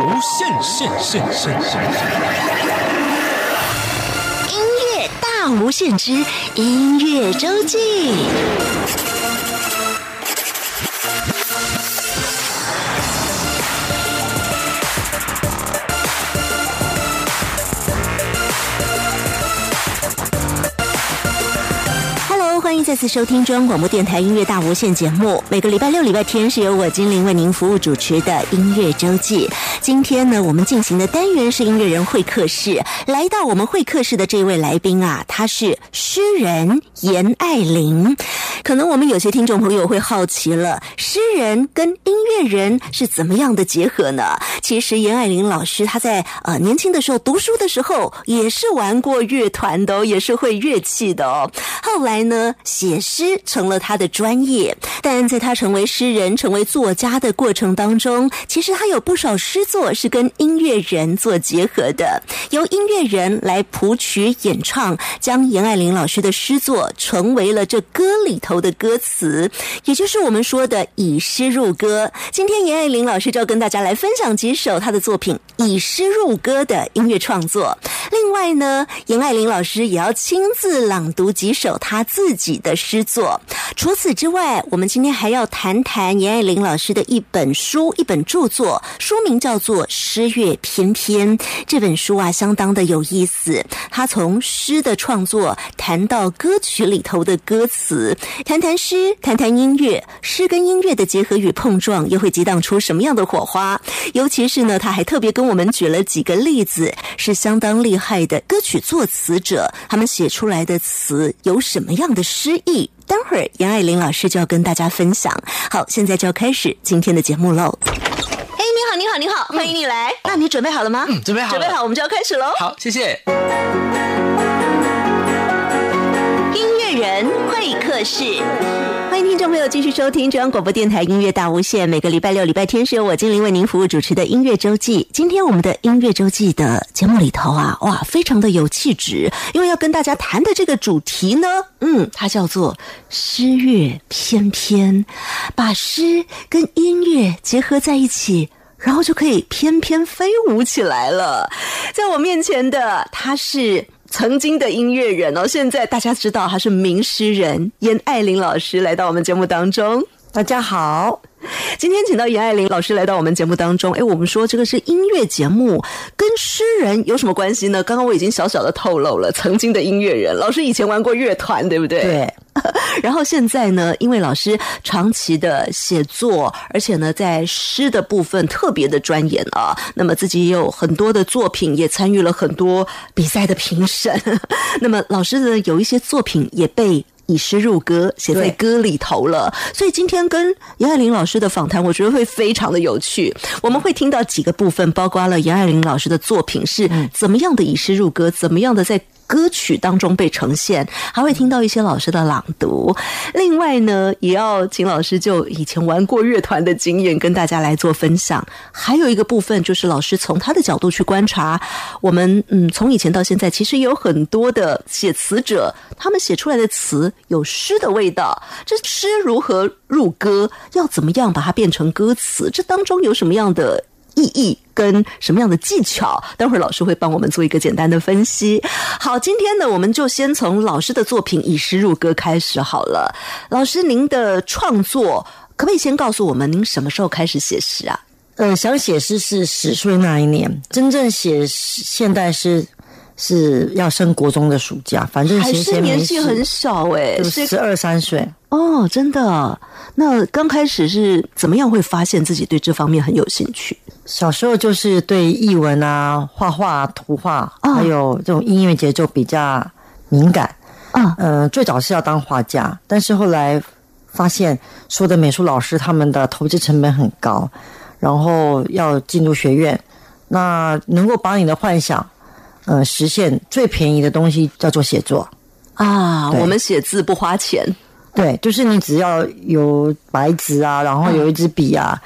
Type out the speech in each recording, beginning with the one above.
无限限限限限，音乐大无限之音乐周记。欢迎再次收听中央广播电台音乐大无限节目。每个礼拜六、礼拜天是由我精灵为您服务主持的音乐周记。今天呢，我们进行的单元是音乐人会客室。来到我们会客室的这位来宾啊，他是诗人严爱玲。可能我们有些听众朋友会好奇了，诗人跟音乐人是怎么样的结合呢？其实严爱玲老师她在呃年轻的时候读书的时候也是玩过乐团的哦，也是会乐器的哦。后来呢，写诗成了他的专业，但在他成为诗人、成为作家的过程当中，其实他有不少诗作是跟音乐人做结合的，由音乐人来谱曲演唱，将严爱玲老师的诗作成为了这歌里头的歌词，也就是我们说的以诗入歌。今天严爱玲老师就要跟大家来分享几首他的作品以诗入歌的音乐创作。另外呢，严爱玲老师也要亲自朗读几首他自己己的诗作。除此之外，我们今天还要谈谈严爱玲老师的一本书、一本著作，书名叫做《诗乐翩翩》。这本书啊，相当的有意思。他从诗的创作谈到歌曲里头的歌词，谈谈诗，谈谈音乐，诗跟音乐的结合与碰撞，又会激荡出什么样的火花？尤其是呢，他还特别跟我们举了几个例子，是相当厉害的歌曲作词者，他们写出来的词有什么样的诗意？待会儿杨爱玲老师就要跟大家分享。好，现在就要开始今天的节目喽。哎，你好，你好，你好，欢迎你来。那你准备好了吗？嗯，准备好了，准备好，我们就要开始喽。好，谢谢。音乐人会客室，欢迎听众朋友继续收听中央广播电台音乐大无限。每个礼拜六、礼拜天是由我精灵为您服务主持的音乐周记。今天我们的音乐周记的节目里头啊，哇，非常的有气质，因为要跟大家谈的这个主题呢，嗯，它叫做诗乐翩翩，把诗跟音乐结合在一起。然后就可以翩翩飞舞起来了。在我面前的他是曾经的音乐人哦，现在大家知道他是名诗人严爱玲老师来到我们节目当中。大家好，今天请到严爱玲老师来到我们节目当中。哎，我们说这个是音乐节目，跟诗人有什么关系呢？刚刚我已经小小的透露了，曾经的音乐人，老师以前玩过乐团，对不对？对。然后现在呢，因为老师长期的写作，而且呢，在诗的部分特别的钻研啊，那么自己也有很多的作品，也参与了很多比赛的评审。那么老师的有一些作品也被。以诗入歌，写在歌里头了。所以今天跟杨爱玲老师的访谈，我觉得会非常的有趣。我们会听到几个部分，包括了杨爱玲老师的作品是怎么样的以诗入歌，怎么样的在。歌曲当中被呈现，还会听到一些老师的朗读。另外呢，也要请老师就以前玩过乐团的经验跟大家来做分享。还有一个部分就是老师从他的角度去观察我们，嗯，从以前到现在，其实有很多的写词者，他们写出来的词有诗的味道。这诗如何入歌？要怎么样把它变成歌词？这当中有什么样的？意义跟什么样的技巧？待会儿老师会帮我们做一个简单的分析。好，今天呢，我们就先从老师的作品《以诗入歌》开始好了。老师，您的创作可不可以先告诉我们，您什么时候开始写诗啊？呃，想写诗是十岁那一年，真正写现代诗是要升国中的暑假，反正还是年纪很小哎，十二三岁哦，真的。那刚开始是怎么样会发现自己对这方面很有兴趣？小时候就是对译文啊、画画、图画，还有这种音乐节奏比较敏感。嗯，呃，最早是要当画家，但是后来发现说的美术老师他们的投资成本很高，然后要进入学院，那能够把你的幻想，呃，实现最便宜的东西叫做写作啊。我们写字不花钱，对，就是你只要有白纸啊，然后有一支笔啊。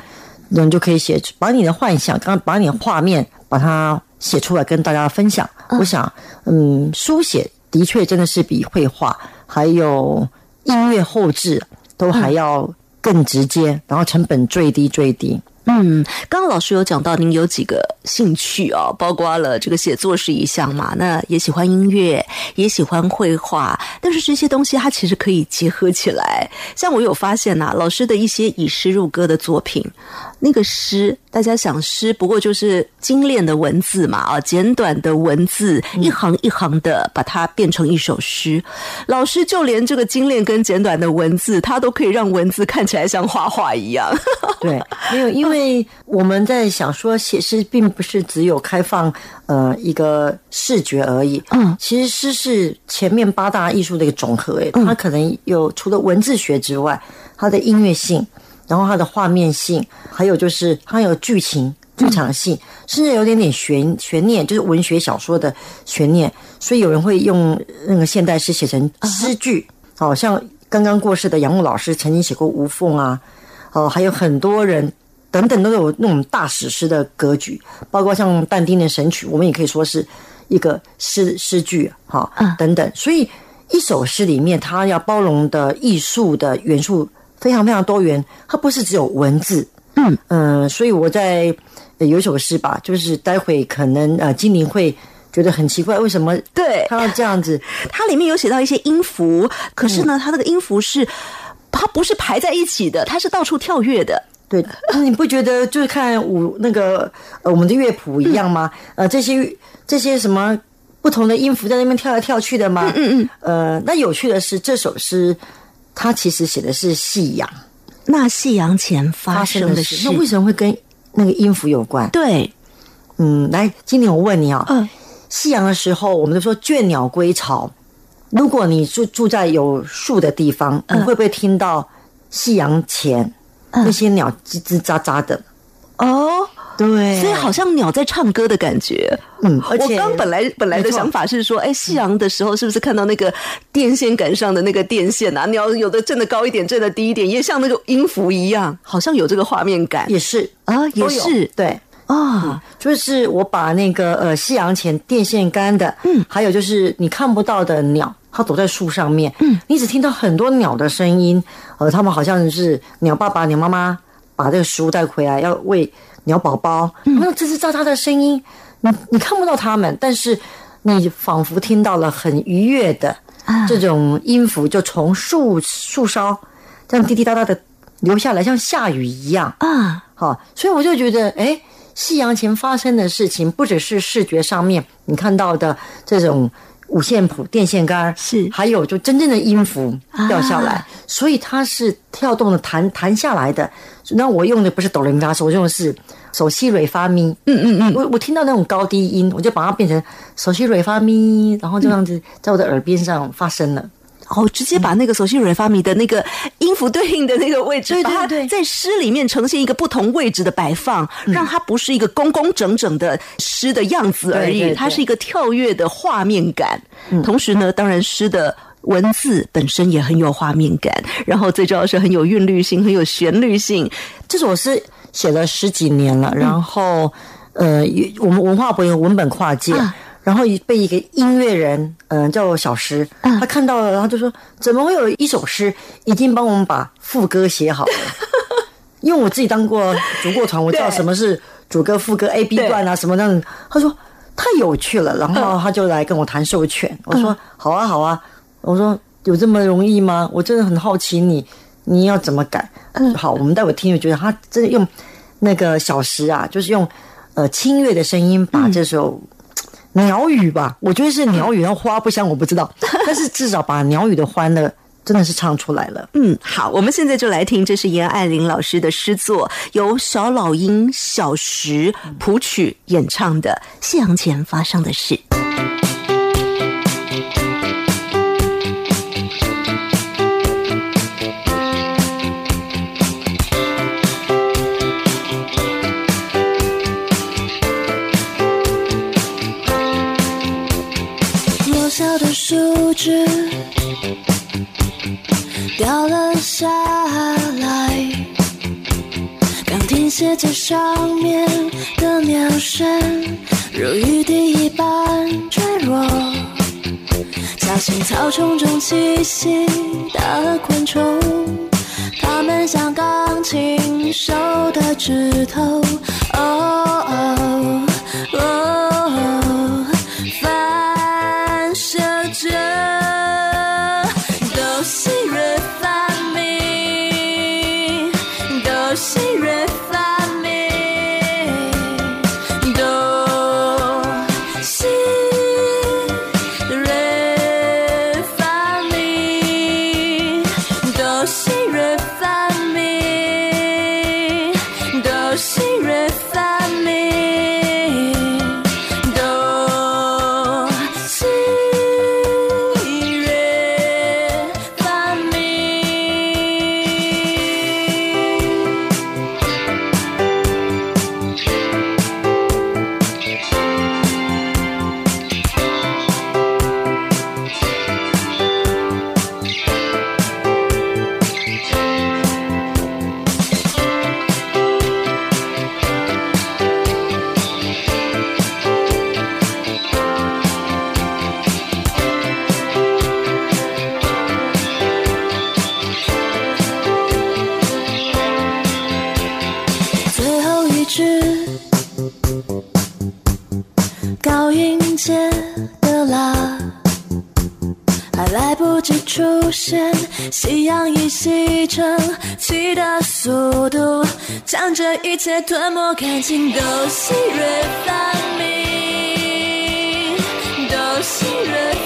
人就可以写出把你的幻想，刚把你的画面把它写出来跟大家分享。我想，嗯，书写的确真的是比绘画还有音乐后置都还要更直接，然后成本最低最低。嗯，刚刚老师有讲到，您有几个兴趣哦，包括了这个写作是一项嘛，那也喜欢音乐，也喜欢绘画，但是这些东西它其实可以结合起来。像我有发现呐，老师的一些以诗入歌的作品，那个诗，大家想诗，不过就是精炼的文字嘛，啊，简短的文字，一行一行的把它变成一首诗。老师就连这个精炼跟简短的文字，它都可以让文字看起来像画画一样。对，没有因为。因为我们在想说，写诗并不是只有开放呃一个视觉而已。嗯，其实诗是前面八大艺术的一个总和。哎，它可能有除了文字学之外，它的音乐性，然后它的画面性，还有就是它有剧情、剧场性，甚至有点点悬悬念，就是文学小说的悬念。所以有人会用那个现代诗写成诗句。好像刚刚过世的杨牧老师曾经写过《无缝》啊，哦，还有很多人。等等都有那种大史诗的格局，包括像但丁的《神曲》，我们也可以说是一个诗诗句，哈，等等。所以一首诗里面，它要包容的艺术的元素非常非常多元，它不是只有文字。嗯嗯，所以我在有一首诗吧，就是待会可能呃精灵会觉得很奇怪，为什么对他要这样子？它里面有写到一些音符，可是呢，它那个音符是它不是排在一起的，它是到处跳跃的。对，你不觉得就是看舞那个呃我们的乐谱一样吗？呃，这些这些什么不同的音符在那边跳来跳去的吗？嗯嗯。呃，那有趣的是这首诗，它其实写的是夕阳。那夕阳前发生的事，那为什么会跟那个音符有关？对，嗯，来，今天我问你啊，嗯，夕阳的时候，我们都说倦鸟归巢。如果你住住在有树的地方，你会不会听到夕阳前？那些鸟叽吱喳喳的，哦，对，所以好像鸟在唱歌的感觉。嗯，我刚本来本来的想法是说，哎，夕阳的时候是不是看到那个电线杆上的那个电线啊？鸟有的震的高一点，震的低一点，也像那个音符一样，好像有这个画面感。也是。啊，也是。对。啊，就是我把那个呃夕阳前电线杆的，嗯，还有就是你看不到的鸟。它躲在树上面，嗯，你只听到很多鸟的声音，呃，他们好像是鸟爸爸、鸟妈妈把这个食物带回来要喂鸟宝宝，那吱吱喳喳的声音，你你看不到他们，但是你仿佛听到了很愉悦的这种音符，就从树树梢这样滴滴答答的流下来，像下雨一样。啊，好，所以我就觉得，哎，夕阳前发生的事情，不只是视觉上面你看到的这种。五线谱、电线杆是，还有就真正的音符掉下来，所以它是跳动的弹弹下来的。那我用的不是哆来咪发嗦，我用的是手西瑞发咪。嗯嗯嗯，我我听到那种高低音，我就把它变成手西瑞发咪，然后这样子在我的耳边上发生了。哦，直接把那个索性瑞发米的那个音符对应的那个位置，对对对，在诗里面呈现一个不同位置的摆放，让它不是一个工工整整的诗的样子而已，它是一个跳跃的画面感。同时呢，当然诗的文字本身也很有画面感，然后最重要是很有韵律性，很有旋律性。这首诗写了十几年了，然后呃，我们文化部有文本跨界。然后被一个音乐人，嗯，叫小石，他看到了，然后就说：“怎么会有一首诗已经帮我们把副歌写好了？” 因为我自己当过主过团，我知道什么是主歌、副歌、A、B 段啊，什么那种。他说太有趣了，然后他就来跟我谈授权。我说：“好啊，好啊。”我说：“有这么容易吗？我真的很好奇你你要怎么改。”好，我们待会听，就觉得他真的用那个小石啊，就是用呃清越的声音把这首。鸟语吧，我觉得是鸟语，然后花不香，我不知道，但是至少把鸟语的欢乐真的是唱出来了。嗯，好，我们现在就来听，这是严爱玲老师的诗作，由小老鹰、小石谱曲演唱的《夕阳前发生的事》。掉了下来，刚停歇在上面的鸟声，如雨滴一般坠落。小心草丛中栖息的昆虫，它们像钢琴手的指头。高音阶的啦，还来不及出现，夕阳已西沉，气的速度将这一切吞没干净。哆西瑞发咪，哆西瑞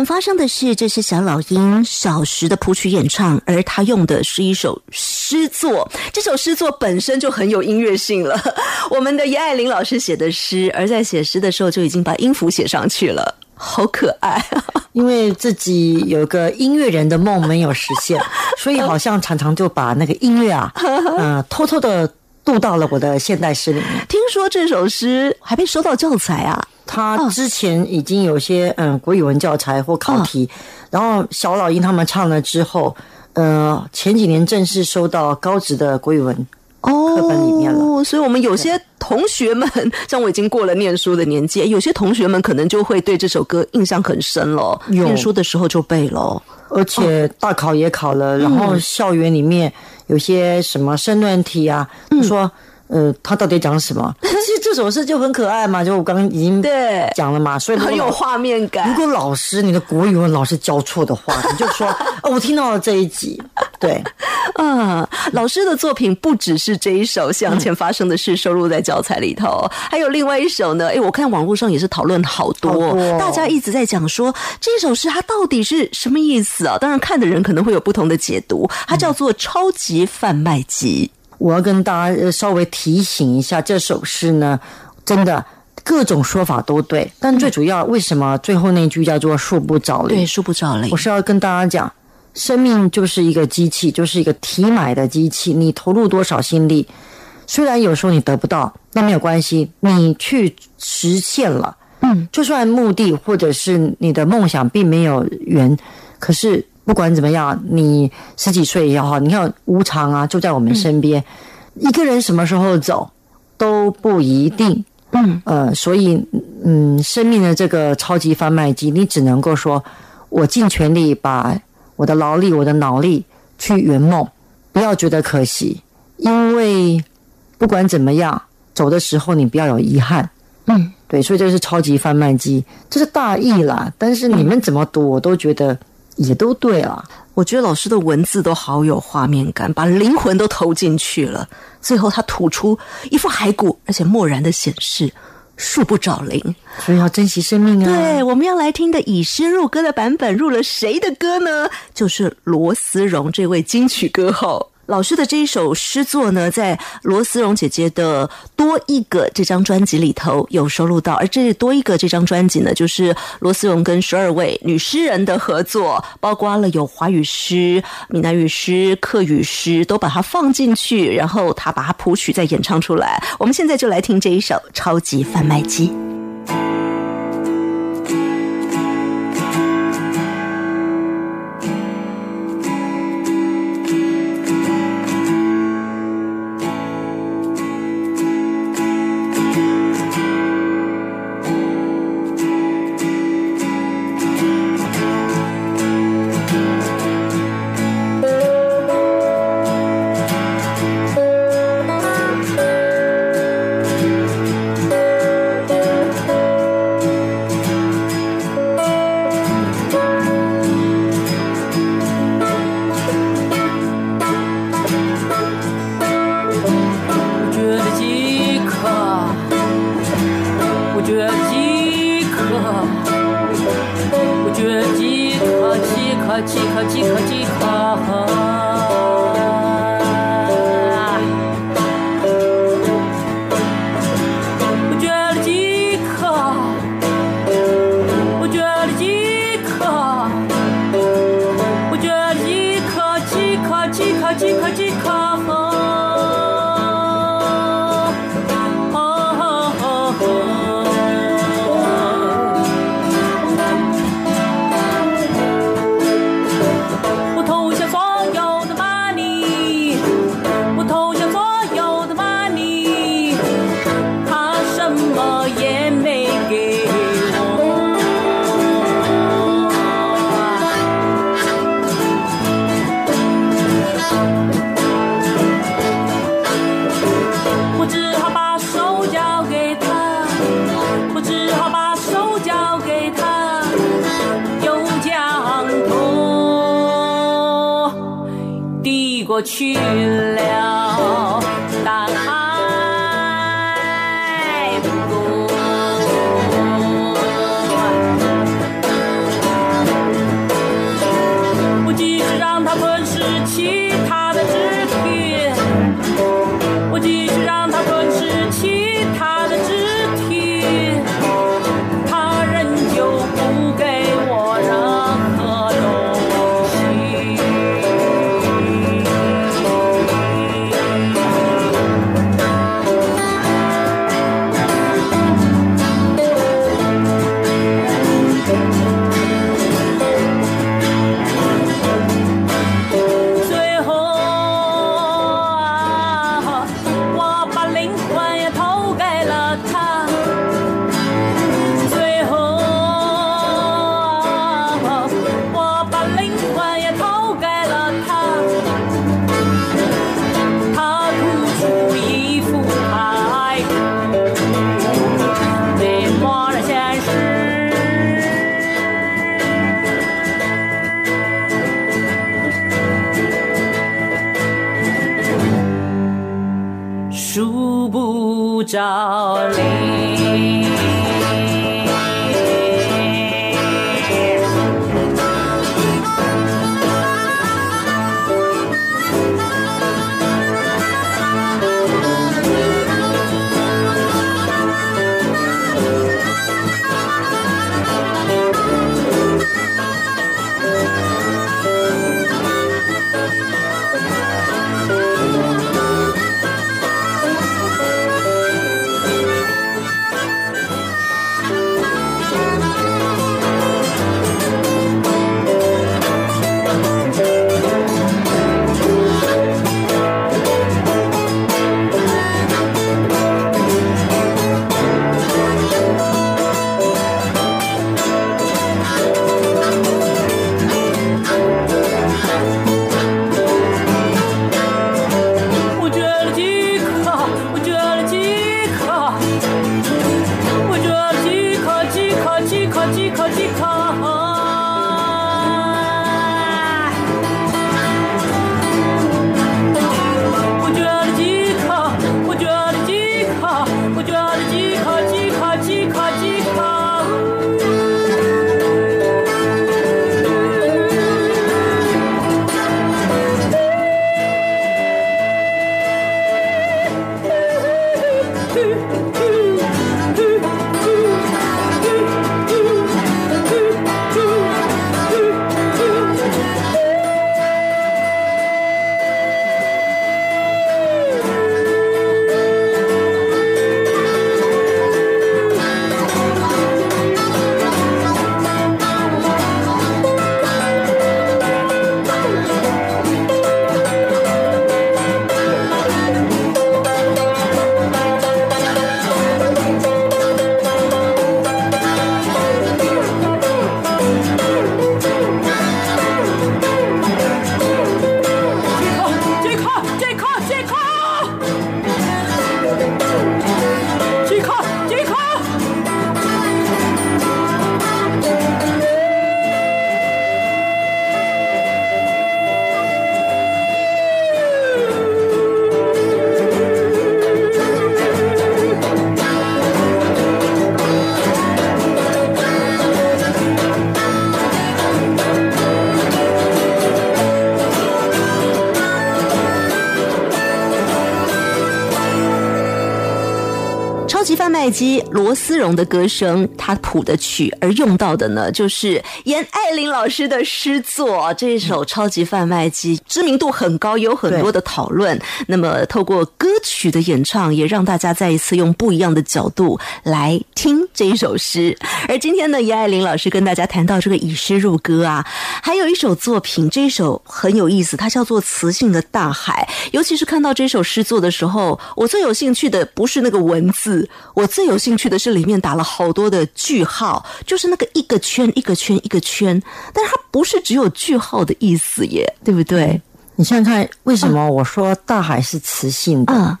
前发生的是，这是小老鹰小时的谱曲演唱，而他用的是一首诗作。这首诗作本身就很有音乐性了。我们的叶爱玲老师写的诗，而在写诗的时候就已经把音符写上去了，好可爱。因为自己有个音乐人的梦没有实现，所以好像常常就把那个音乐啊，嗯、偷偷的渡到了我的现代诗里面。听说这首诗还被收到教材啊？他之前已经有些嗯国语文教材或考题，然后小老鹰他们唱了之后，呃，前几年正式收到高职的国语文哦，课本里面了。所以，我们有些同学们，像我已经过了念书的年纪，有些同学们可能就会对这首歌印象很深了。念书的时候就背了。而且大考也考了，然后校园里面有些什么申论题啊，嗯说呃，他到底讲什么？其实这首诗就很可爱嘛，就我刚刚已经对讲了嘛，所以很有画面感如。果老师你的国语文老师教错的话，你就说哦，我听到了这一集，对，啊，老师的作品不只是这一首《向前发生的事》收录在教材里头，还有另外一首呢。诶，我看网络上也是讨论好多，好多大家一直在讲说这首诗它到底是什么意思啊？当然，看的人可能会有不同的解读。它叫做《超级贩卖机》。我要跟大家呃稍微提醒一下，这首诗呢，真的各种说法都对，但最主要为什么最后那句叫做“树不着林”？对，树不着林我。是要跟大家讲，生命就是一个机器，就是一个提买的机器。你投入多少心力，虽然有时候你得不到，那没有关系，你去实现了。嗯，就算目的或者是你的梦想并没有圆，可是不管怎么样，你十几岁也好，你看无常啊，就在我们身边。一个人什么时候走都不一定。嗯，呃，所以嗯，生命的这个超级贩卖机，你只能够说，我尽全力把我的劳力、我的脑力去圆梦，不要觉得可惜，因为不管怎么样，走的时候你不要有遗憾。嗯，对，所以这是超级贩卖机，这是大意啦。但是你们怎么读，我都觉得也都对啊。我觉得老师的文字都好有画面感，把灵魂都投进去了。最后他吐出一副骸骨，而且漠然的显示树不找灵，所以要珍惜生命啊。对，我们要来听的以诗入歌的版本，入了谁的歌呢？就是罗思荣这位金曲歌后。老师的这一首诗作呢，在罗思荣姐姐的《多一个》这张专辑里头有收录到，而这多一个这张专辑呢，就是罗思荣跟十二位女诗人的合作，包括了有华语诗、闽南语诗、客语诗，都把它放进去，然后他把它谱曲再演唱出来。我们现在就来听这一首《超级贩卖机》。去了。罗思荣的歌声，他谱的曲，而用到的呢，就是严爱玲老师的诗作。这一首《超级贩卖机》知名度很高，有很多的讨论。那么，透过歌曲的演唱，也让大家再一次用不一样的角度来听这一首诗。而今天呢，严爱玲老师跟大家谈到这个以诗入歌啊，还有一首作品，这一首很有意思，它叫做《磁性的大海》。尤其是看到这首诗作的时候，我最有兴趣的不是那个文字，我。最有兴趣的是里面打了好多的句号，就是那个一个圈一个圈一个圈，但是它不是只有句号的意思耶，对不对？你想想看，为什么我说大海是磁性的？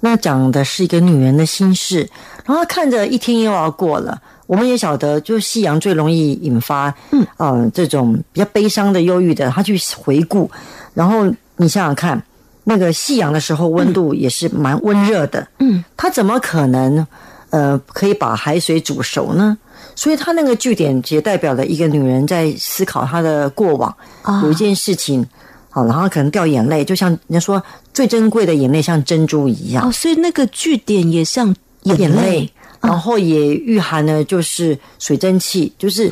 那讲的是一个女人的心事，然后看着一天又要过了，我们也晓得，就夕阳最容易引发，嗯，呃，这种比较悲伤的、忧郁的，他去回顾，然后你想想看，那个夕阳的时候温度也是蛮温热的，嗯，他怎么可能？呃，可以把海水煮熟呢，所以他那个据点也代表了一个女人在思考她的过往，有一件事情，好，然后可能掉眼泪，就像人家说最珍贵的眼泪像珍珠一样，哦，所以那个据点也像眼泪，然后也蕴含了就是水蒸气，就是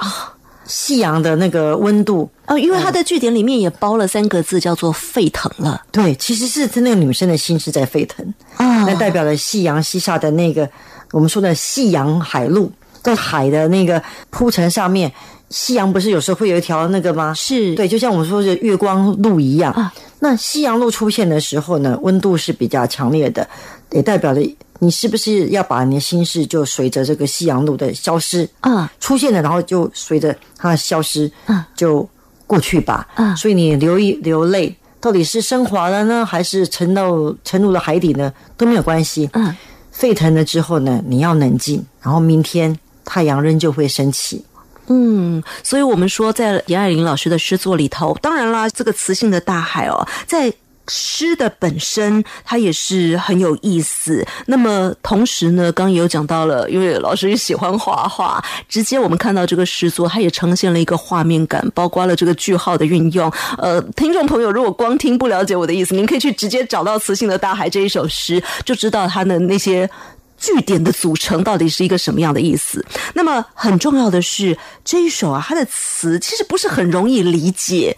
夕阳的那个温度，哦，因为它的句点里面也包了三个字叫做沸腾了，对，其实是是那个女生的心是在沸腾，啊，那代表了夕阳西下的那个。我们说的夕阳海路，在海的那个铺陈上面，夕阳不是有时候会有一条那个吗？是。对，就像我们说的月光路一样。啊，那夕阳路出现的时候呢，温度是比较强烈的，也代表着你是不是要把你的心事就随着这个夕阳路的消失啊出现了，然后就随着它的消失啊就过去吧啊，所以你流一流泪，到底是升华了呢，还是沉到沉入了海底呢，都没有关系嗯。沸腾了之后呢，你要冷静，然后明天太阳仍旧会升起。嗯，所以我们说，在严爱玲老师的诗作里头，当然啦，这个磁性的大海哦，在。诗的本身，它也是很有意思。那么同时呢，刚刚也有讲到了，因为老师也喜欢画画，直接我们看到这个诗作，它也呈现了一个画面感，包括了这个句号的运用。呃，听众朋友如果光听不了解我的意思，您可以去直接找到《磁性的大海》这一首诗，就知道它的那些句点的组成到底是一个什么样的意思。那么很重要的是，这一首啊，它的词其实不是很容易理解。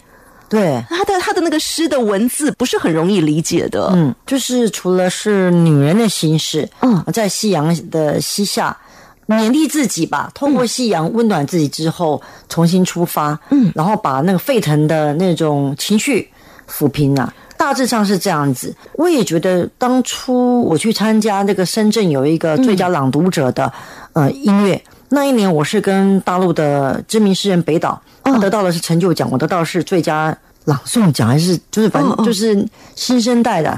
对。他的他的那个诗的文字不是很容易理解的，嗯，就是除了是女人的心事，嗯，在夕阳的西下勉励自己吧，通过夕阳温暖自己之后重新出发，嗯，然后把那个沸腾的那种情绪抚平了，大致上是这样子。我也觉得当初我去参加那个深圳有一个最佳朗读者的呃音乐，那一年我是跟大陆的知名诗人北岛。他得到的是成就奖，我得到的是最佳朗诵奖，还是就是反正就是新生代的。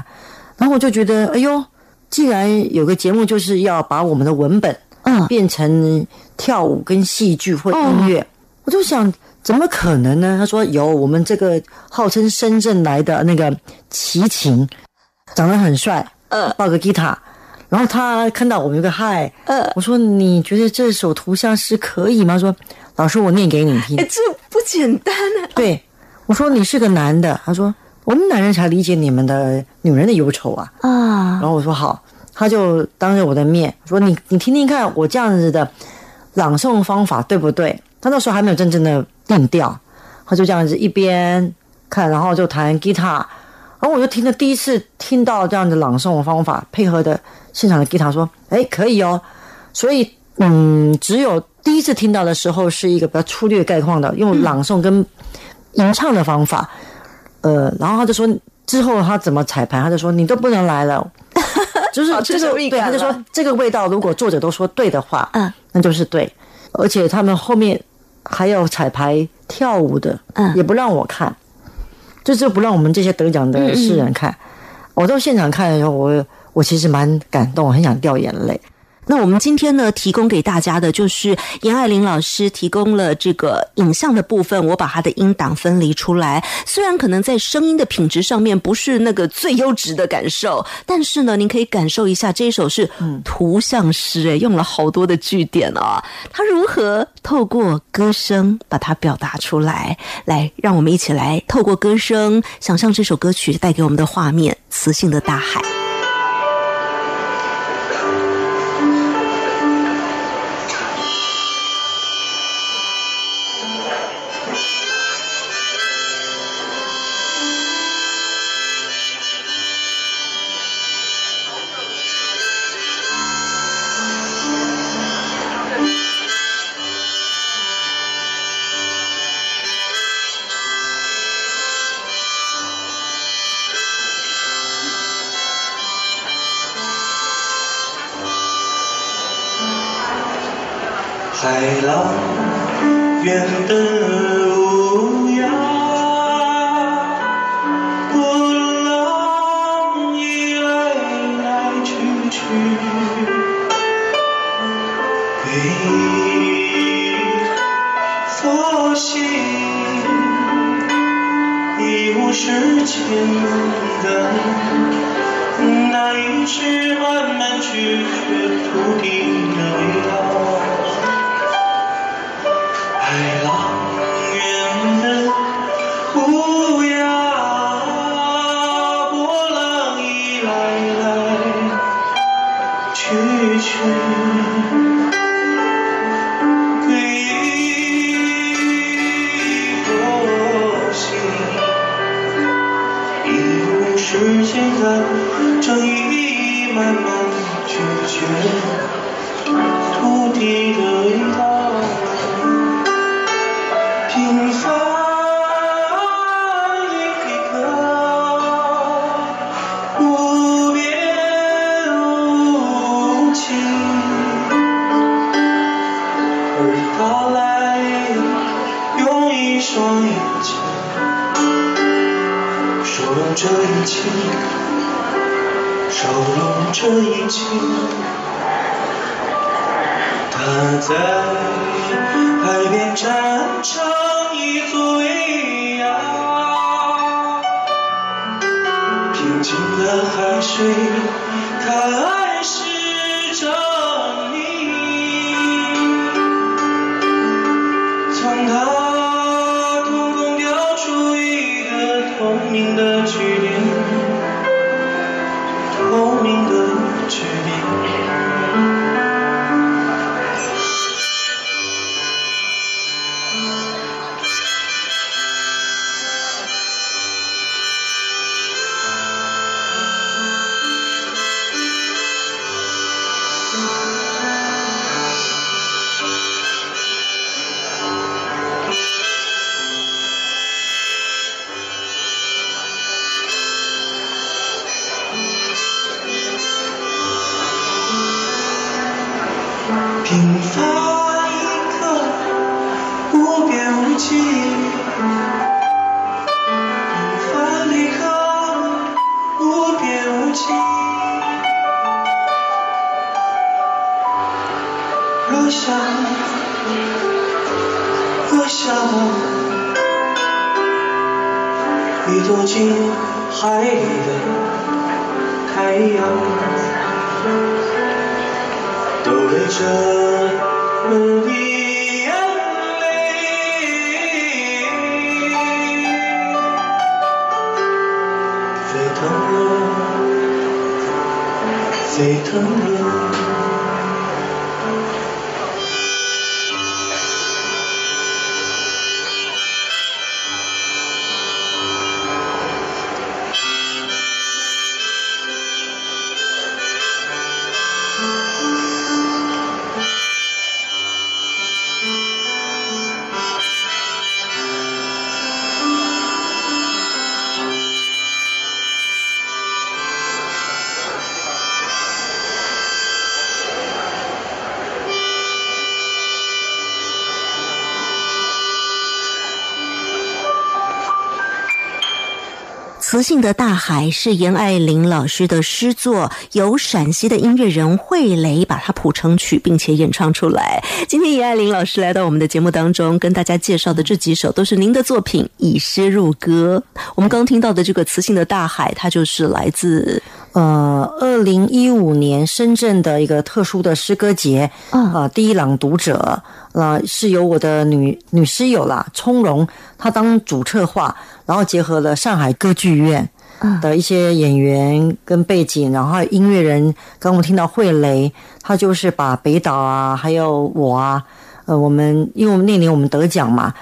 然后我就觉得，哎呦，既然有个节目就是要把我们的文本嗯变成跳舞跟戏剧或音乐，我就想怎么可能呢？他说有我们这个号称深圳来的那个齐秦，长得很帅，呃，抱个吉他，然后他看到我们有个嗨，呃，我说你觉得这首图像是可以吗？说。老师，我念给你听。这不简单啊！对，我说你是个男的，他说我们男人才理解你们的女人的忧愁啊。啊，然后我说好，他就当着我的面说：“你你听听看，我这样子的朗诵方法对不对？”他那时候还没有真正的定调，他就这样子一边看，然后就弹吉他，然后我就听了第一次听到这样的朗诵方法，配合的现场的吉他说：“哎，可以哦。”所以，嗯，只有第一次听到的时候是一个比较粗略概况的用朗诵跟吟唱的方法，呃，然后他就说之后他怎么彩排，他就说你都不能来了，就是这个对，他就说这个味道如果作者都说对的话，嗯，那就是对，而且他们后面还有彩排跳舞的，嗯，也不让我看，就是不让我们这些得奖的诗人看，我到现场看的时候，我我其实蛮感动，很想掉眼泪。那我们今天呢，提供给大家的就是严爱玲老师提供了这个影像的部分，我把它的音档分离出来。虽然可能在声音的品质上面不是那个最优质的感受，但是呢，您可以感受一下这一首是图像诗，诶，用了好多的句点啊，它如何透过歌声把它表达出来？来，让我们一起来透过歌声，想象这首歌曲带给我们的画面——磁性的大海。海边无际。落下，落下吧，一躲进海里的太阳。都为这梦的沸腾了，磁性的大海是严爱玲老师的诗作，由陕西的音乐人惠雷把它谱成曲，并且演唱出来。今天严爱玲老师来到我们的节目当中，跟大家介绍的这几首都是您的作品，以诗入歌。我们刚听到的这个磁性的大海，它就是来自呃二零一五年深圳的一个特殊的诗歌节啊，第一朗读者啊是由我的女女诗友啦，从容她当主策划。然后结合了上海歌剧院的一些演员跟背景，然后音乐人，刚我们听到惠雷，他就是把北岛啊，还有我啊，呃，我们因为我们那年我们得奖嘛，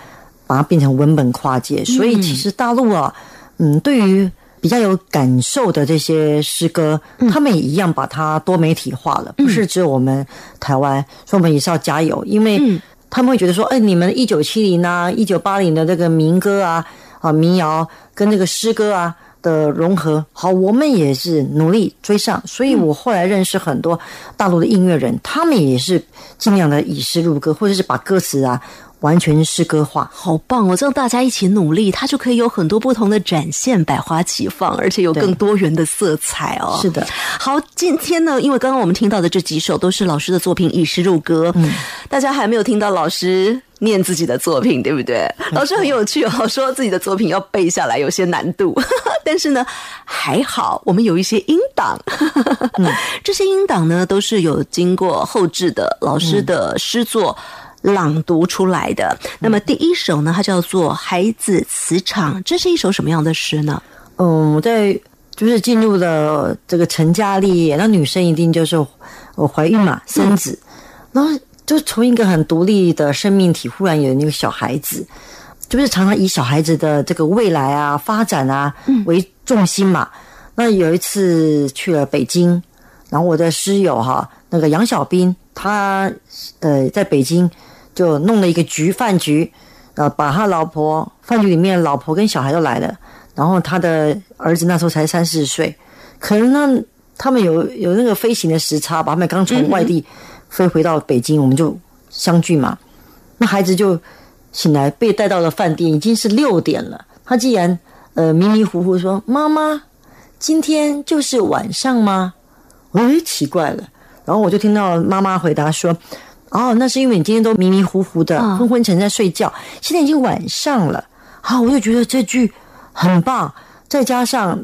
把它变成文本跨界，所以其实大陆啊，嗯，对于比较有感受的这些诗歌，他们也一样把它多媒体化了，不是只有我们台湾，所以我们也是要加油，因为他们会觉得说，哎，你们一九七零啊，一九八零的这个民歌啊。啊，民谣跟这个诗歌啊的融合，好，我们也是努力追上。所以我后来认识很多大陆的音乐人，他们也是尽量的以诗入歌，或者是把歌词啊。完全诗歌化，好棒哦！这样大家一起努力，它就可以有很多不同的展现，百花齐放，而且有更多元的色彩哦。是的，好，今天呢，因为刚刚我们听到的这几首都是老师的作品，以诗入歌。嗯，大家还没有听到老师念自己的作品，对不对？老师很有趣哦，说自己的作品要背下来有些难度，但是呢，还好我们有一些音档，这些音档呢都是有经过后置的老师的诗作。朗读出来的。那么第一首呢，它叫做《孩子磁场》，这是一首什么样的诗呢？嗯，我在就是进入了这个成家立业，那女生一定就是我怀孕嘛，生子，然后就从一个很独立的生命体，忽然有那个小孩子，就是常常以小孩子的这个未来啊、发展啊为重心嘛。那有一次去了北京，然后我的师友哈，那个杨小兵，他呃在北京。就弄了一个局饭局，呃，把他老婆饭局里面老婆跟小孩都来了，然后他的儿子那时候才三四岁，可能那他们有有那个飞行的时差吧，他们刚从外地飞回到北京，我们就相聚嘛。那孩子就醒来，被带到了饭店，已经是六点了。他竟然呃迷迷糊糊说：“妈妈，今天就是晚上吗？”哎，奇怪了。然后我就听到妈妈回答说。哦，那是因为你今天都迷迷糊糊的、昏昏沉在睡觉，现在已经晚上了。好，我就觉得这句很棒。再加上，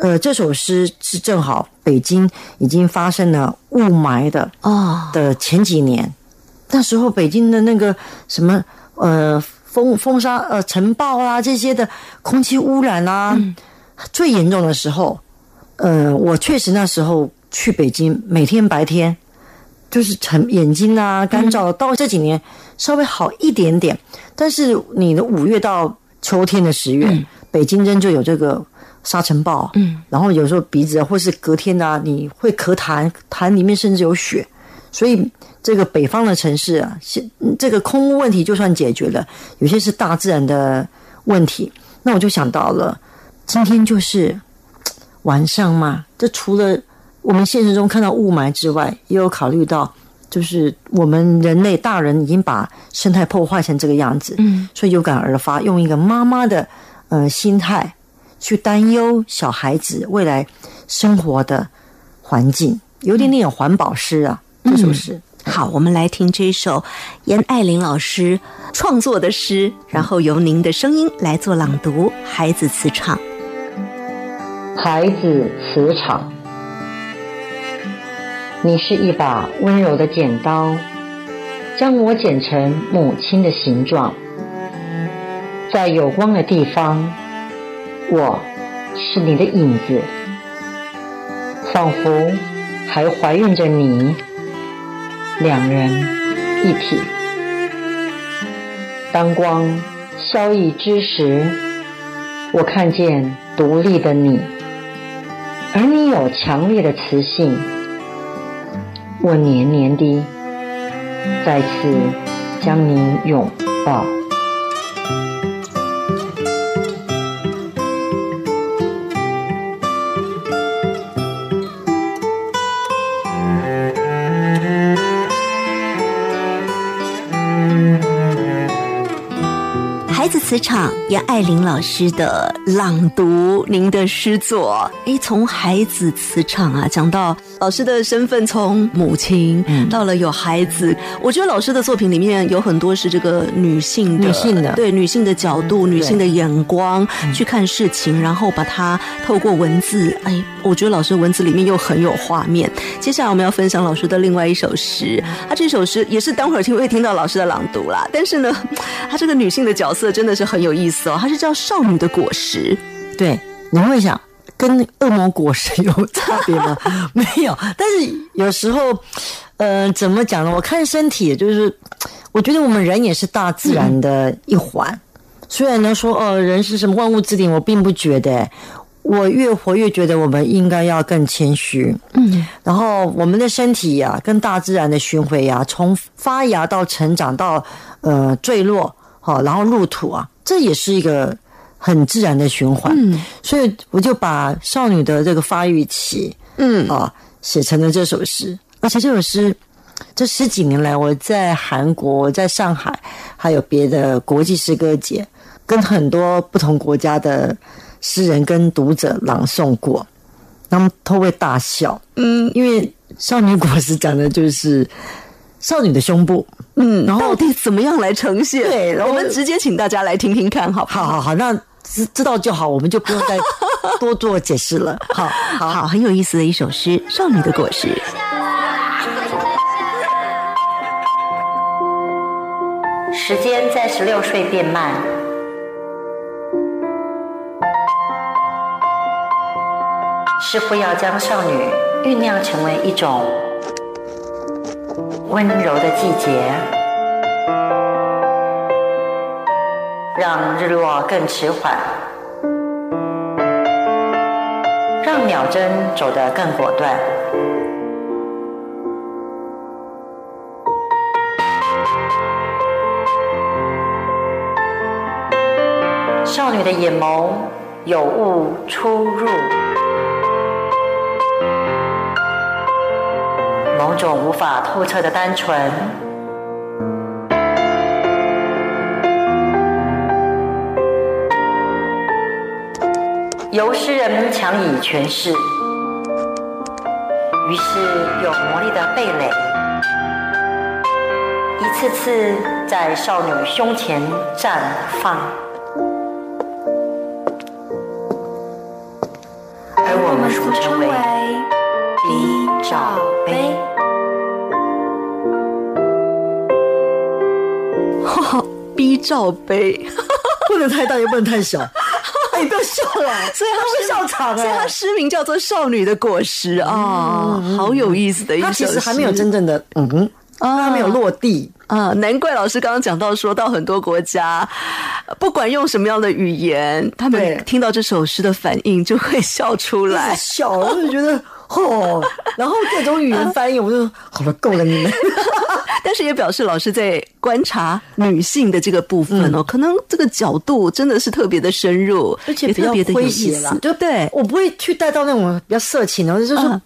呃，这首诗是正好北京已经发生了雾霾的哦的前几年，那时候北京的那个什么呃风风沙呃尘暴啊这些的空气污染啊最严重的时候，呃，我确实那时候去北京，每天白天。就是成眼睛啊干燥，到这几年稍微好一点点，但是你的五月到秋天的十月，北京真就有这个沙尘暴，嗯，然后有时候鼻子或是隔天啊，你会咳痰，痰里面甚至有血，所以这个北方的城市啊，现这个空污问题就算解决了，有些是大自然的问题，那我就想到了，今天就是晚上嘛，这除了。我们现实中看到雾霾之外，也有考虑到，就是我们人类大人已经把生态破坏成这个样子，嗯，所以有感而发，用一个妈妈的呃心态去担忧小孩子未来生活的环境，有点那种环保诗啊，这首诗。好，我们来听这首严爱玲老师创作的诗，然后由您的声音来做朗读，《孩子磁场》。孩子磁场。你是一把温柔的剪刀，将我剪成母亲的形状。在有光的地方，我是你的影子，仿佛还怀孕着你，两人一体。当光消翳之时，我看见独立的你，而你有强烈的磁性。我黏黏的再次将你拥抱。孩子磁场，杨爱玲老师的朗读，您的诗作。哎，从孩子磁场啊，讲到老师的身份，从母亲到了有孩子。我觉得老师的作品里面有很多是这个女性的，女性的对女性的角度、女性的眼光去看事情，然后把它透过文字。哎，我觉得老师文字里面又很有画面。接下来我们要分享老师的另外一首诗，他这首诗也是等会儿听会听到老师的朗读啦。但是呢，他这个女性的角色真的。是很有意思哦，它是叫少女的果实。对，你会想跟恶魔果实有差别吗？没有，但是有时候，呃，怎么讲呢？我看身体，就是我觉得我们人也是大自然的一环。虽然呢说，呃，人是什么万物之灵，我并不觉得。我越活越觉得，我们应该要更谦虚。嗯，然后我们的身体呀，跟大自然的巡回呀，从发芽到成长到呃坠落。好，然后入土啊，这也是一个很自然的循环。嗯，所以我就把少女的这个发育期，嗯啊，写成了这首诗。而且这首诗，这十几年来，我在韩国、在上海，还有别的国际诗歌节，跟很多不同国家的诗人跟读者朗诵过，他们都会大笑。嗯，因为少女果实讲的就是少女的胸部。嗯，然后到底怎么样来呈现？对，我们直接请大家来听听看，好，好，好，好，那知知道就好，我们就不用再多做解释了。好，好，很有意思的一首诗，《少女的果实》。时间在十六岁变慢，似乎要将少女酝酿成为一种。温柔的季节，让日落更迟缓，让秒针走得更果断。少女的眼眸有物出入。某种无法透彻的单纯，由诗人强以诠释，于是有魔力的蓓蕾，一次次在少女胸前绽放，而我们俗称为 B 罩杯。B 罩杯不能太大，也不能太小。哎，不要笑了，所以他会笑场。所以他诗名叫做《少女的果实》啊，好有意思的一首诗。其实还没有真正的嗯，还没有落地啊。难怪老师刚刚讲到，说到很多国家，不管用什么样的语言，他们听到这首诗的反应就会笑出来，笑，我就觉得。哦，然后各种语言翻译，我就好了，够了你们。但是也表示老师在观察女性的这个部分哦，可能这个角度真的是特别的深入，而且比较诙谐了，对不对？我不会去带到那种比较色情的，就是说。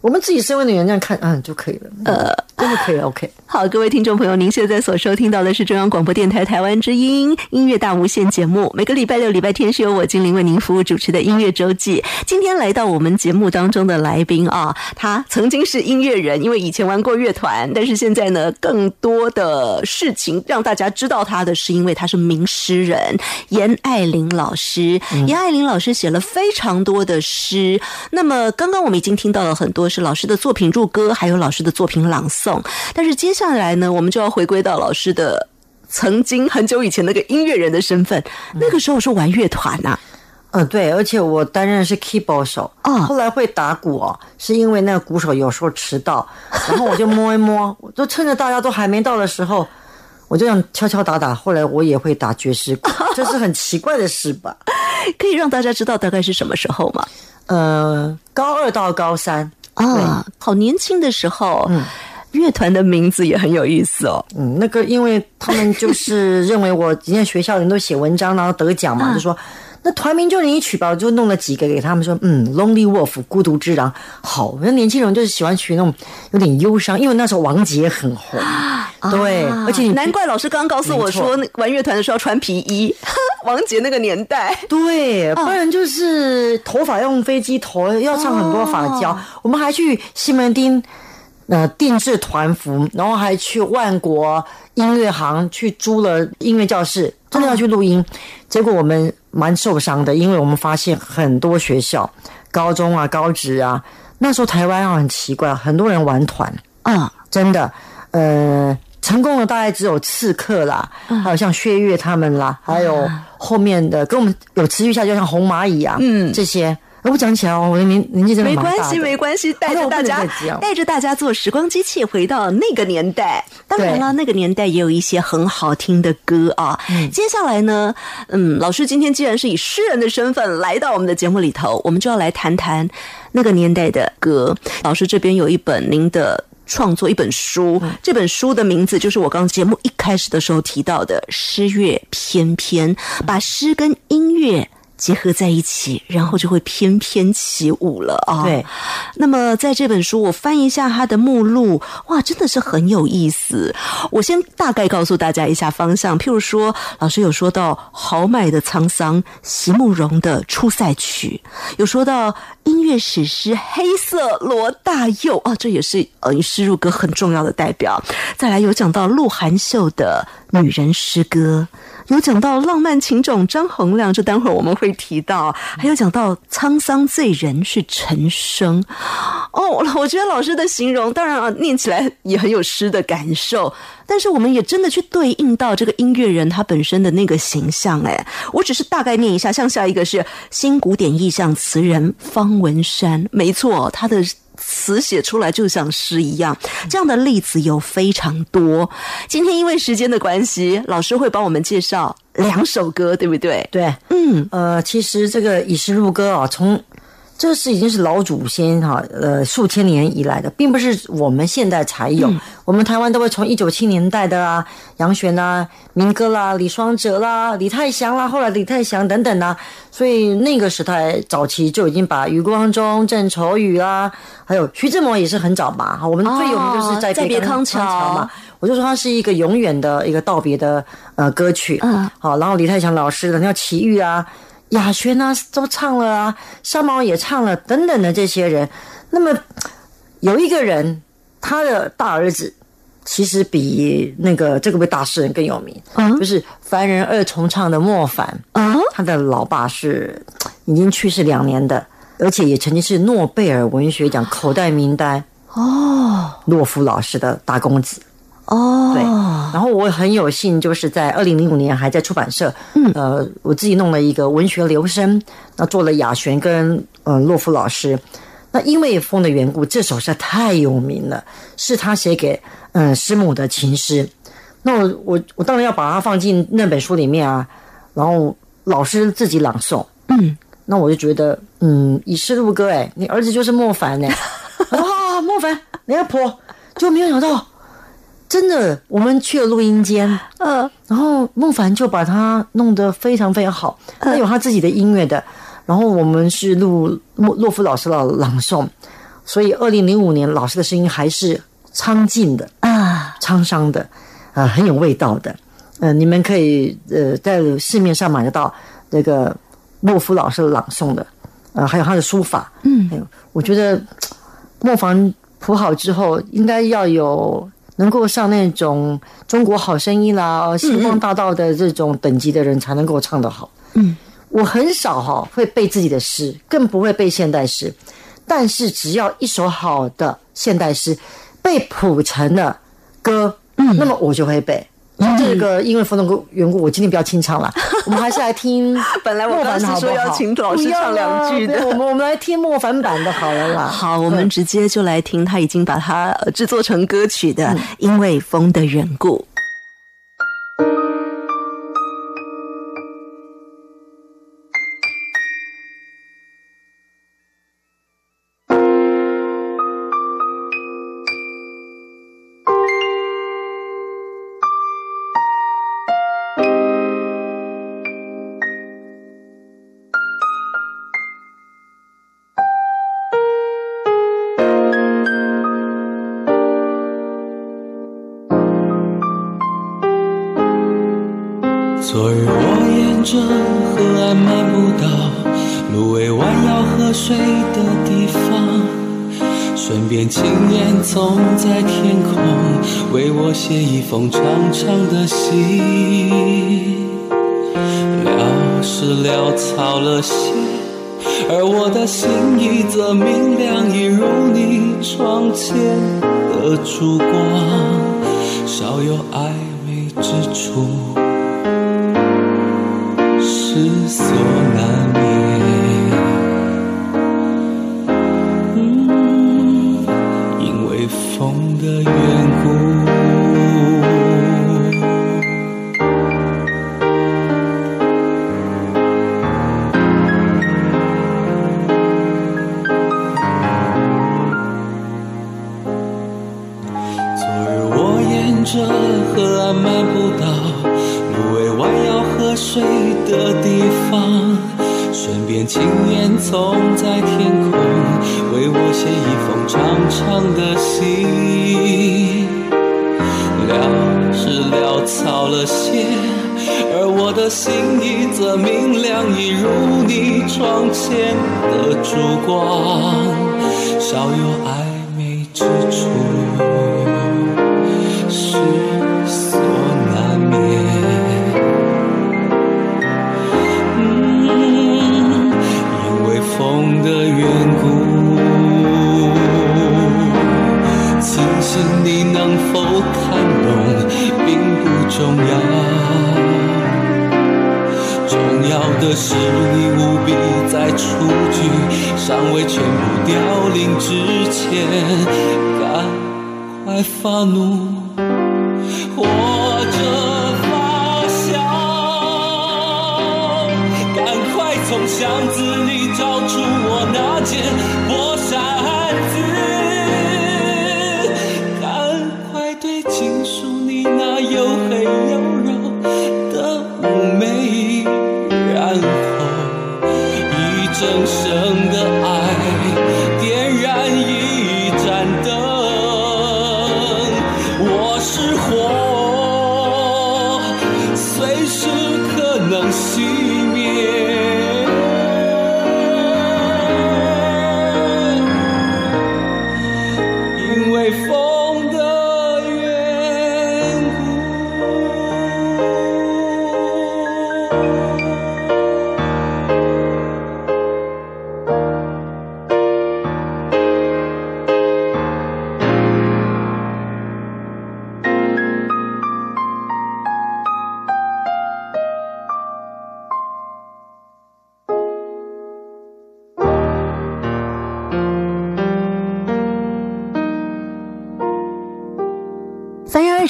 我们自己身为女人这样看，嗯，就可以了。呃，真的可以，OK。好，各位听众朋友，您现在所收听到的是中央广播电台台湾之音音乐大无限节目。每个礼拜六、礼拜天是由我精灵为您服务主持的音乐周记。今天来到我们节目当中的来宾啊，他曾经是音乐人，因为以前玩过乐团，但是现在呢，更多的事情让大家知道他的是因为他是名诗人严爱玲老师。严爱玲老师写了非常多的诗。那么刚刚我们已经听到了很多。是老师的作品入歌，还有老师的作品朗诵。但是接下来呢，我们就要回归到老师的曾经很久以前那个音乐人的身份。那个时候是玩乐团呐，嗯，对，而且我担任是 keyboard 手，哦后来会打鼓哦，是因为那个鼓手有时候迟到，然后我就摸一摸，我就趁着大家都还没到的时候，我就这样敲敲打打。后来我也会打爵士鼓，这是很奇怪的事吧？可以让大家知道大概是什么时候吗？呃，高二到高三，啊，好年轻的时候，嗯。乐团的名字也很有意思哦。嗯，那个因为他们就是认为我人家学校人都写文章，然后得奖嘛，就说那团名就你一取吧，我就弄了几个给他们说，嗯，Lonely Wolf 孤独之狼，好，那年轻人就是喜欢取那种有点忧伤，因为那时候王杰很红，对，而且难怪老师刚刚告诉我说，玩乐团的时候要穿皮衣。王杰那个年代，对，不然就是头发用飞机头，要上很多发胶。我们还去西门町。呃，定制团服，然后还去万国音乐行去租了音乐教室，真的要去录音。结果我们蛮受伤的，因为我们发现很多学校，高中啊、高职啊，那时候台湾啊很奇怪，很多人玩团。啊，真的，呃，成功的大概只有刺客啦，还有像薛岳他们啦，还有后面的跟我们有持续下，就像红蚂蚁啊，嗯，这些。我讲起来哦，我的年年纪真的没关系，没关系，带着大家带着大家坐时光机器回到那个年代。当然了，那个年代也有一些很好听的歌啊。嗯、接下来呢，嗯，老师今天既然是以诗人的身份来到我们的节目里头，我们就要来谈谈那个年代的歌。老师这边有一本您的。创作一本书，这本书的名字就是我刚节目一开始的时候提到的《诗乐翩翩》，把诗跟音乐。结合在一起，然后就会翩翩起舞了啊！对，那么在这本书，我翻一下它的目录，哇，真的是很有意思。我先大概告诉大家一下方向，譬如说，老师有说到豪迈的沧桑，席慕容的出塞曲，有说到音乐史诗《黑色罗大佑》啊，这也是呃诗入歌很重要的代表。再来有讲到鹿晗秀的女人诗歌。有讲到浪漫情种张洪亮，这待会儿我们会提到；还有讲到沧桑醉人是陈升。哦，我觉得老师的形容，当然啊，念起来也很有诗的感受，但是我们也真的去对应到这个音乐人他本身的那个形象。哎，我只是大概念一下，像下一个是新古典意象词人方文山，没错，他的。词写出来就像诗一样，这样的例子有非常多。今天因为时间的关系，老师会帮我们介绍两首歌，对不对？对，嗯，呃，其实这个以诗入歌啊，从这是已经是老祖先哈，呃，数千年以来的，并不是我们现在才有。嗯、我们台湾都会从一九七年代的啊，杨玄啦、民歌啦、李双泽啦、李泰祥啦，后来李泰祥等等啦，所以那个时代早期就已经把余光中、郑愁予啦。还有徐志摩也是很早嘛，哈，我们最有名就是在别康桥嘛。我就说它是一个永远的一个道别的呃歌曲，嗯，好，然后李泰祥老师的像奇遇啊、雅轩啊都唱了啊，三毛也唱了等等的这些人。那么有一个人，他的大儿子其实比那个这个位大诗人更有名，嗯，就是凡人二重唱的莫凡，嗯，他的老爸是已经去世两年的。而且也曾经是诺贝尔文学奖口袋名单哦，洛夫老师的大公子哦，对。然后我很有幸，就是在二零零五年还在出版社，嗯，呃，我自己弄了一个文学留声，那做了雅璇跟呃洛夫老师。那因为风的缘故，这首诗太有名了，是他写给嗯师母的情诗。那我我我当然要把它放进那本书里面啊，然后老师自己朗诵，嗯。那我就觉得，嗯，以诗入歌，哎，你儿子就是莫凡 呢。啊，莫凡，你阿婆，就没有想到，真的，我们去了录音间，嗯，然后孟凡就把它弄得非常非常好，他有他自己的音乐的，然后我们是录莫洛夫老师的朗诵，所以二零零五年老师的声音还是苍劲的啊，沧桑的，啊，很有味道的，嗯，你们可以呃在市面上买得到那个。莫夫老师朗诵的，呃，还有他的书法，嗯，还有我觉得莫凡谱好之后，应该要有能够上那种中国好声音啦、星光大道的这种等级的人才能够唱得好。嗯，我很少哈会背自己的诗，更不会背现代诗，但是只要一首好的现代诗被谱成了歌，嗯，那么我就会背。这个因为风的缘故，我今天不要清唱了。我们还是来听。本来我刚是说要请老师唱两句的，我们我们来听莫凡版的好了啦。好，我们直接就来听他已经把它制作成歌曲的《因为风的缘故》。写一封长长的信，潦是潦草了些，而我的心意则明亮，一如你窗前的烛光，少有暧昧之处，失所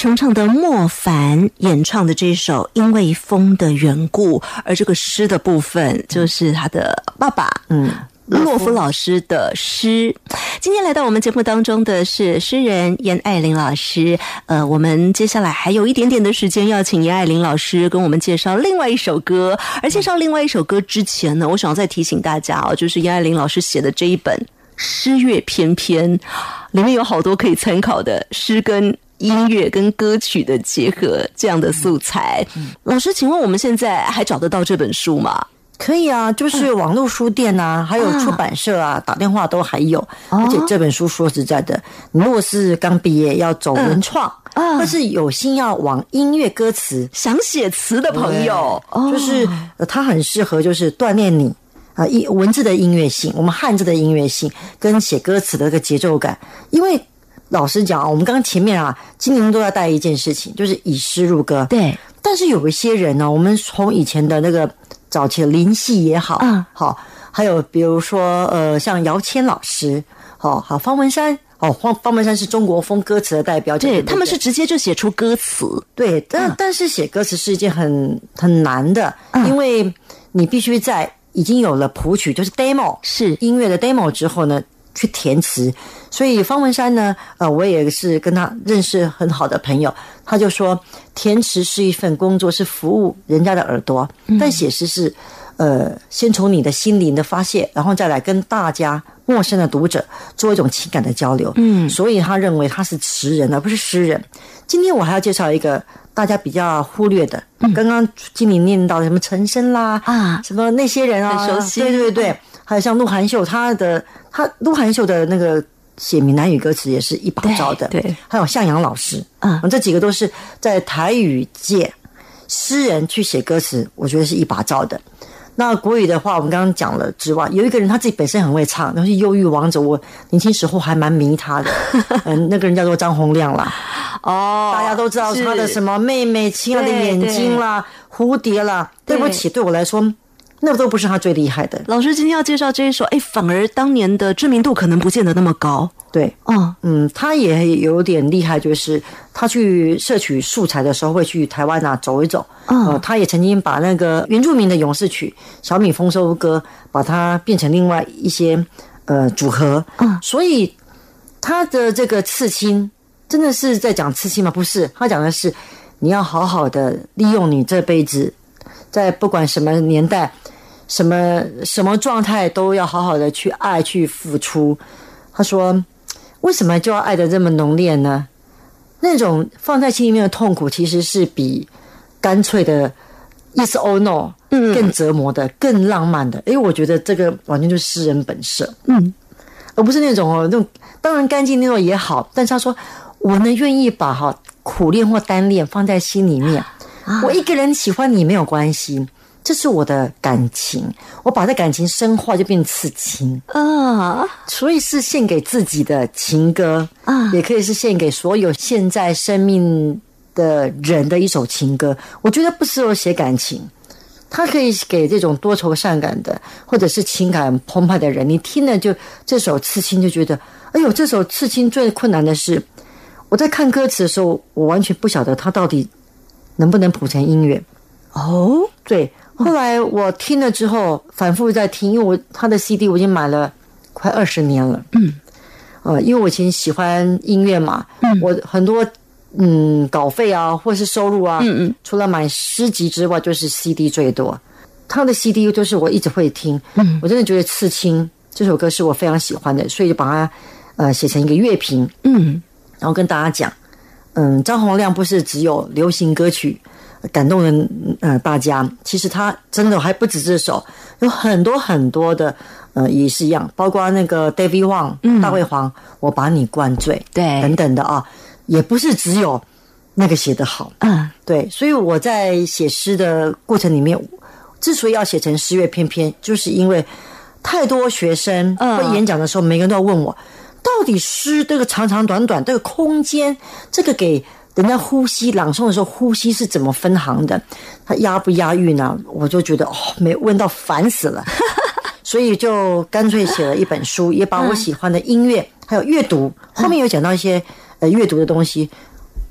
重唱的莫凡演唱的这首《因为风的缘故》，而这个诗的部分就是他的爸爸，嗯，洛夫老师的诗。今天来到我们节目当中的是诗人严爱玲老师。呃，我们接下来还有一点点的时间，要请严爱玲老师跟我们介绍另外一首歌。而介绍另外一首歌之前呢，我想要再提醒大家哦，就是严爱玲老师写的这一本《诗乐翩翩》，里面有好多可以参考的诗跟。音乐跟歌曲的结合，这样的素材，老师，请问我们现在还找得到这本书吗？可以啊，就是网络书店啊，还有出版社啊，打电话都还有。而且这本书说实在的，你如果是刚毕业要走文创，或是有心要往音乐歌词想写词的朋友，就是它很适合，就是锻炼你啊，音文字的音乐性，我们汉字的音乐性，跟写歌词的这个节奏感，因为。老实讲啊，我们刚刚前面啊，今年都要带一件事情，就是以诗入歌。对，但是有一些人呢，我们从以前的那个早期的林夕也好，嗯。好，还有比如说呃，像姚谦老师，好好方文山。哦，方方文山是中国风歌词的代表，对，不他们是直接就写出歌词，对，但、嗯。但是写歌词是一件很很难的，嗯。因为你必须在已经有了谱曲，就是 demo 是。音乐的 demo 之后呢，去填词。所以方文山呢，呃，我也是跟他认识很好的朋友，他就说，填词是一份工作，是服务人家的耳朵，但写诗是。呃，先从你的心灵的发泄，然后再来跟大家陌生的读者做一种情感的交流。嗯所以他认为他是词人，而不是诗人。今天我还要介绍一个大家比较忽略的，刚刚经理念到的什么陈升啦啊什么那些人啊，很熟悉对对对，还有像鹿晗秀，他的他鹿晗秀的那个写闽南语歌词也是一把招的，对对还有向阳老师，嗯这几个都是在台语界诗人去写歌词，我觉得是一把招的。那国语的话，我们刚刚讲了之外，有一个人他自己本身很会唱，那是忧郁王者，我年轻时候还蛮迷他的。嗯，那个人叫做张洪亮啦，哦大家都知道他的什么？妹妹、亲爱的眼睛啦、蝴蝶啦。对不起，对我来说，那都不是他最厉害的。老师今天要介绍这一首，哎，反而当年的知名度可能不见得那么高对，哦。嗯，他也有点厉害，就是他去摄取素材的时候会去台湾啊走一走。嗯呃，他也曾经把那个原住民的勇士曲《小米丰收歌》，把它变成另外一些呃组合。嗯所以他的这个刺青真的是在讲刺青吗？不是，他讲的是你要好好的利用你这辈子，在不管什么年代、什么什么状态，都要好好的去爱、去付出。他说：“为什么就要爱的这么浓烈呢？那种放在心里面的痛苦，其实是比干脆的 yes or no 更折磨的、更浪漫的。诶，我觉得这个完全就是诗人本色，嗯，而不是那种哦，那种当然干净那种也好，但是他说我呢愿意把哈苦恋或单恋放在心里面，我一个人喜欢你没有关系。”这是我的感情，我把这感情深化就变刺青。啊所以是献给自己的情歌啊也可以是献给所有现在生命的人的一首情歌。我觉得不适合写感情，它可以给这种多愁善感的，或者是情感澎湃的人，你听了就这首《刺青》就觉得，哎呦，这首《刺青》最困难的是，我在看歌词的时候，我完全不晓得它到底能不能谱成音乐。哦，对，后来我听了之后，反复在听，因为我他的 CD 我已经买了快二十年了。嗯，呃，因为我以前喜欢音乐嘛，嗯，我很多嗯稿费啊，或是收入啊，嗯嗯，除了买诗集之外，就是 CD 最多。他的 CD 就是我一直会听，嗯，我真的觉得《刺青》这首歌是我非常喜欢的，所以就把它呃写成一个乐评，嗯，然后跟大家讲，嗯，张洪亮不是只有流行歌曲感动了呃大家，其实他真的还不止这首，有很多很多的呃也是一样，包括那个 David Wang、大卫黄，我把你灌醉，对。等等的啊，也不是只有那个写得好，嗯，对，所以我在写诗的过程里面，之所以要写成诗乐翩翩，就是因为太多学生嗯。会演讲的时候，每个人都要问我，到底诗这个长长短短这个空间，这个给人家呼吸朗诵的时候，呼吸是怎么分行的？他押不押韵呢？我就觉得哦，没问到烦死了，所以就干脆写了一本书，也把我喜欢的音乐还有阅读，后面有讲到一些呃阅读的东西。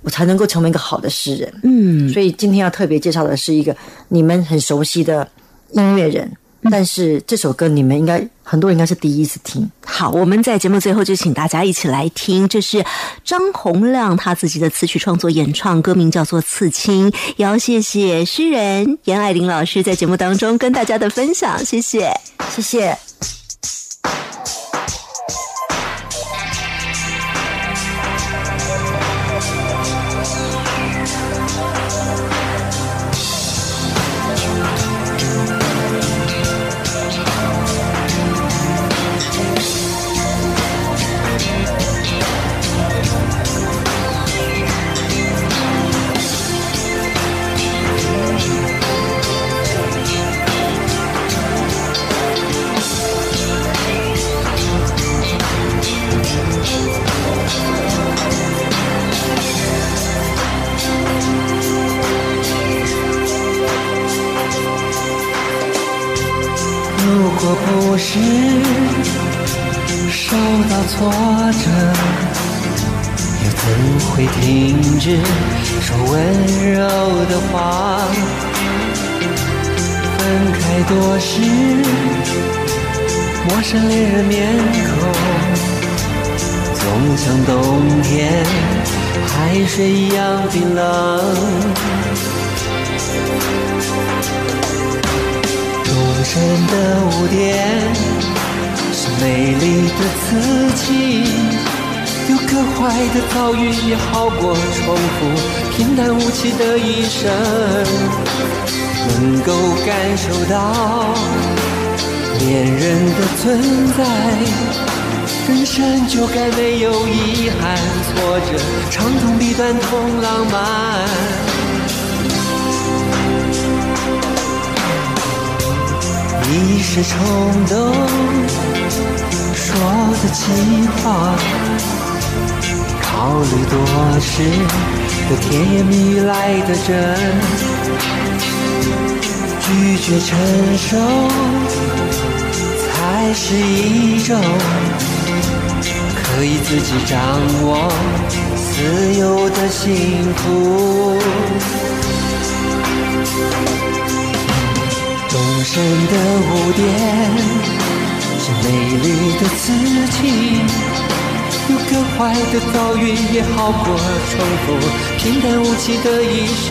我才能够成为一个好的诗人。嗯，所以今天要特别介绍的是一个你们很熟悉的音乐人，但是这首歌你们应该很多人应该是第一次听。好，我们在节目最后就请大家一起来听，这是张洪亮他自己的词曲创作演唱，歌名叫做《刺青》。也要谢谢诗人严爱玲老师在节目当中跟大家的分享，谢谢。谢谢。时受到挫折，又怎会停止说温柔的话？分开多时，陌生恋人面孔，总像冬天海水一样冰冷。钟声的污点是美丽的自己，有个坏的遭遇也好过重复平淡无奇的一生。能够感受到恋人的存在，人生就该没有遗憾、挫折、长痛、比短痛、浪漫。一时冲动说的气话，考虑多时的甜言蜜语来的真，拒绝承受才是一种可以自己掌握自由的幸福。终身的污点是美丽的刺青，有个坏的遭遇也好过重复平淡无奇的一生。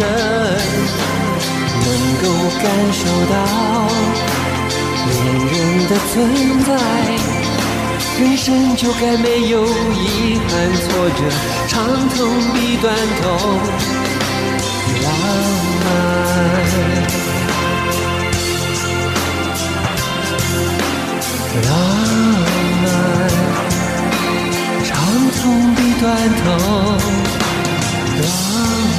能够感受到恋人的存在，人生就该没有遗憾、挫折、长痛比短痛梦比短痛浪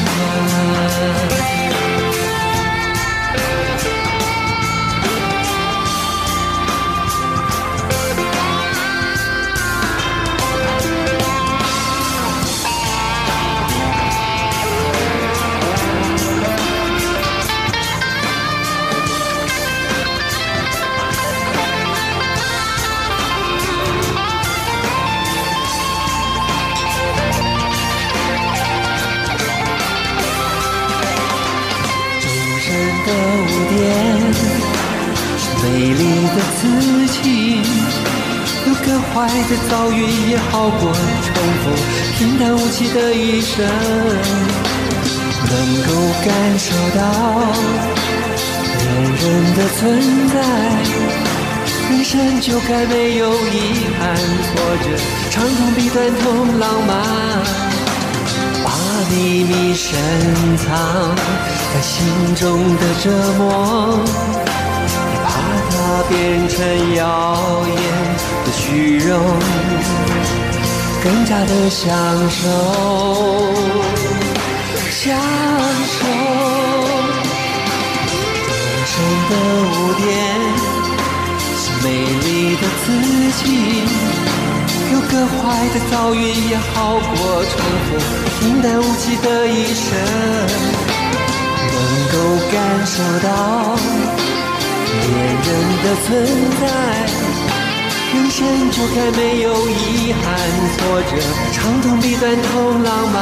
漫。美丽的自己，有个坏的遭遇也好过重复平淡无奇的一生。能够感受到恋人的存在，人生就该没有遗憾、挫折、长痛比短痛浪漫，秘密深藏在心中的折磨。你怕它变成耀眼的虚荣，更加的享受，享受。终身的污点是美丽的自己，个坏的遭遇也好过重复平淡无奇的一生，能够感受到。别人的存在，人生就该没有遗憾、挫折、长痛比短痛浪漫。